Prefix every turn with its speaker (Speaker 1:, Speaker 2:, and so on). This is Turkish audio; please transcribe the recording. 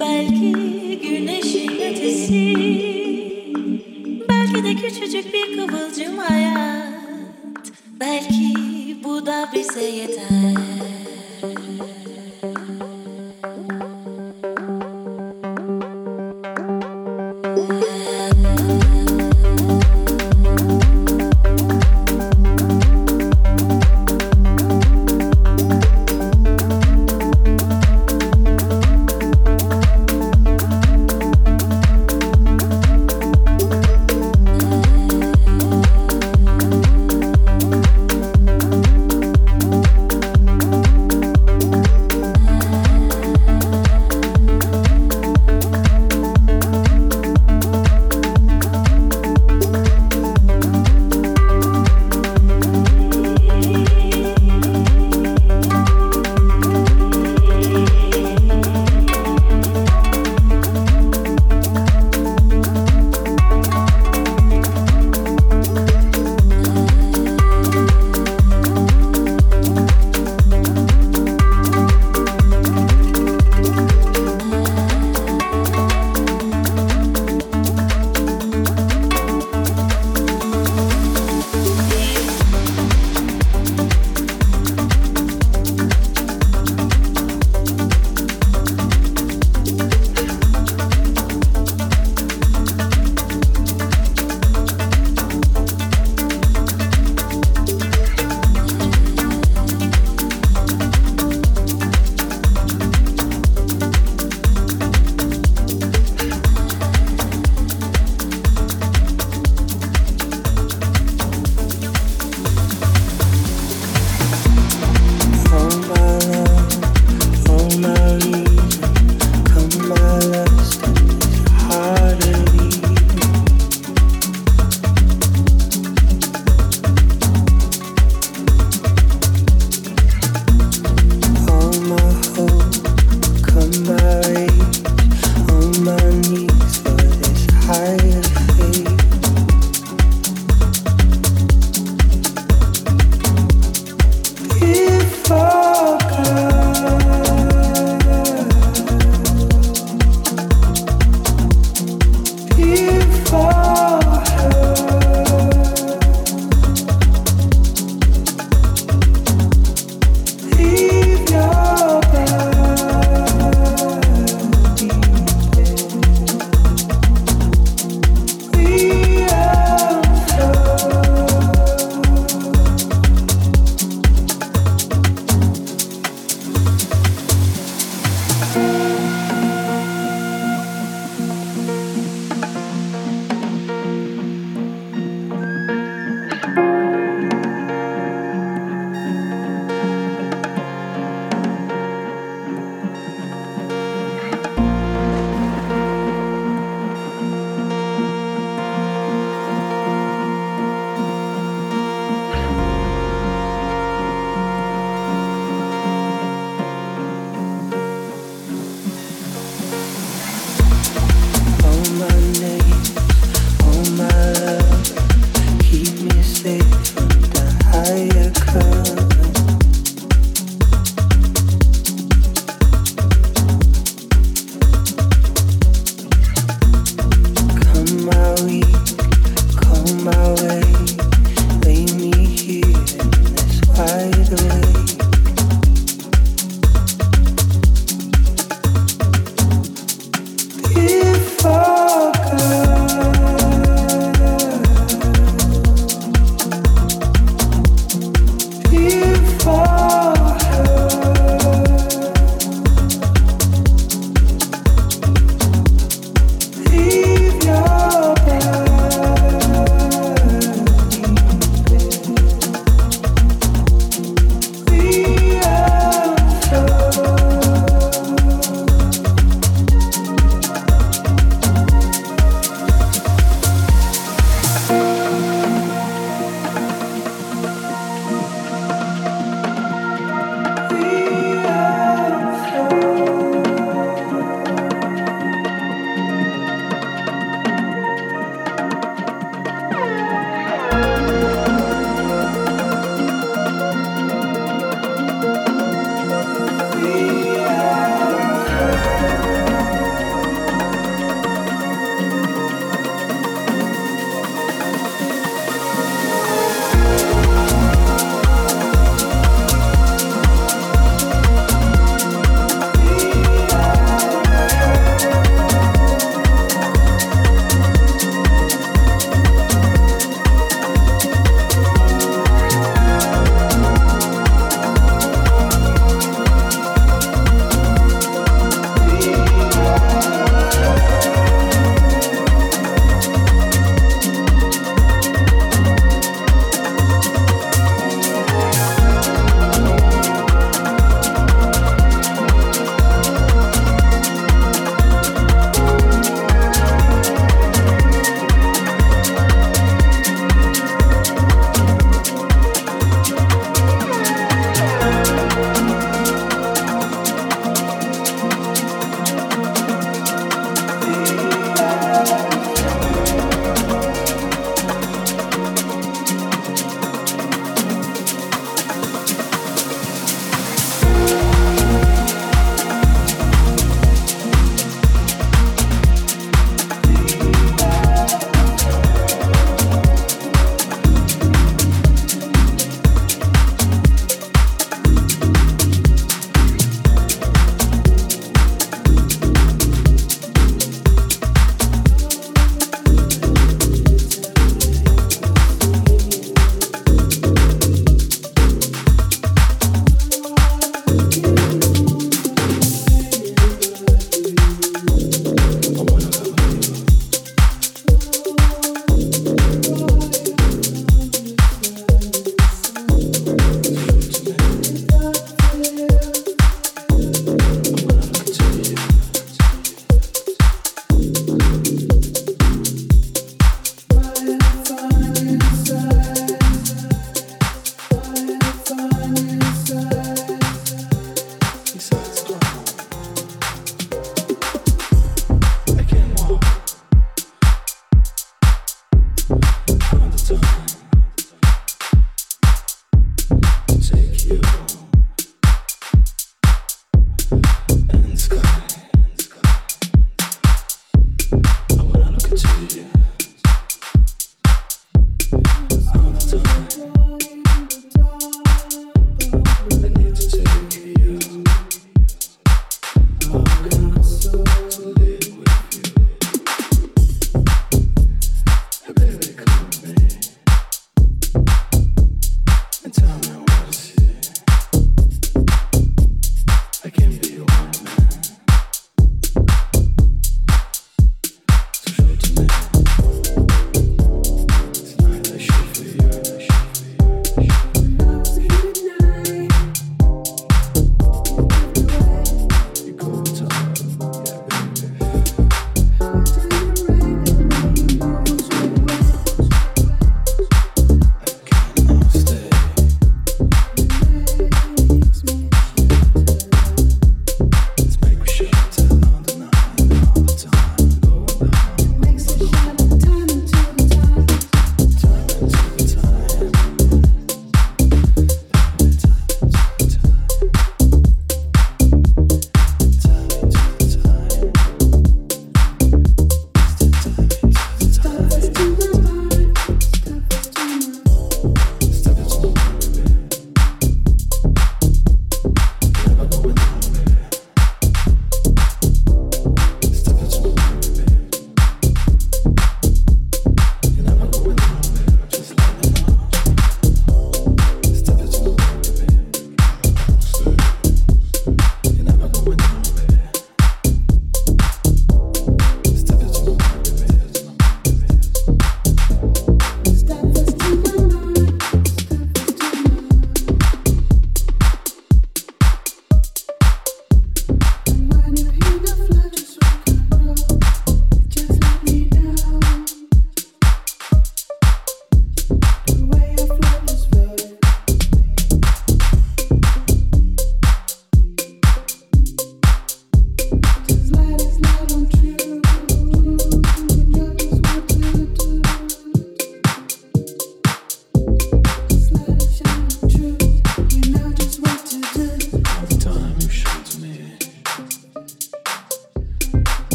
Speaker 1: Belki güneşin ötesi. Belki de küçücük bir kıvılcım hayat. Belki bu da bize yeter.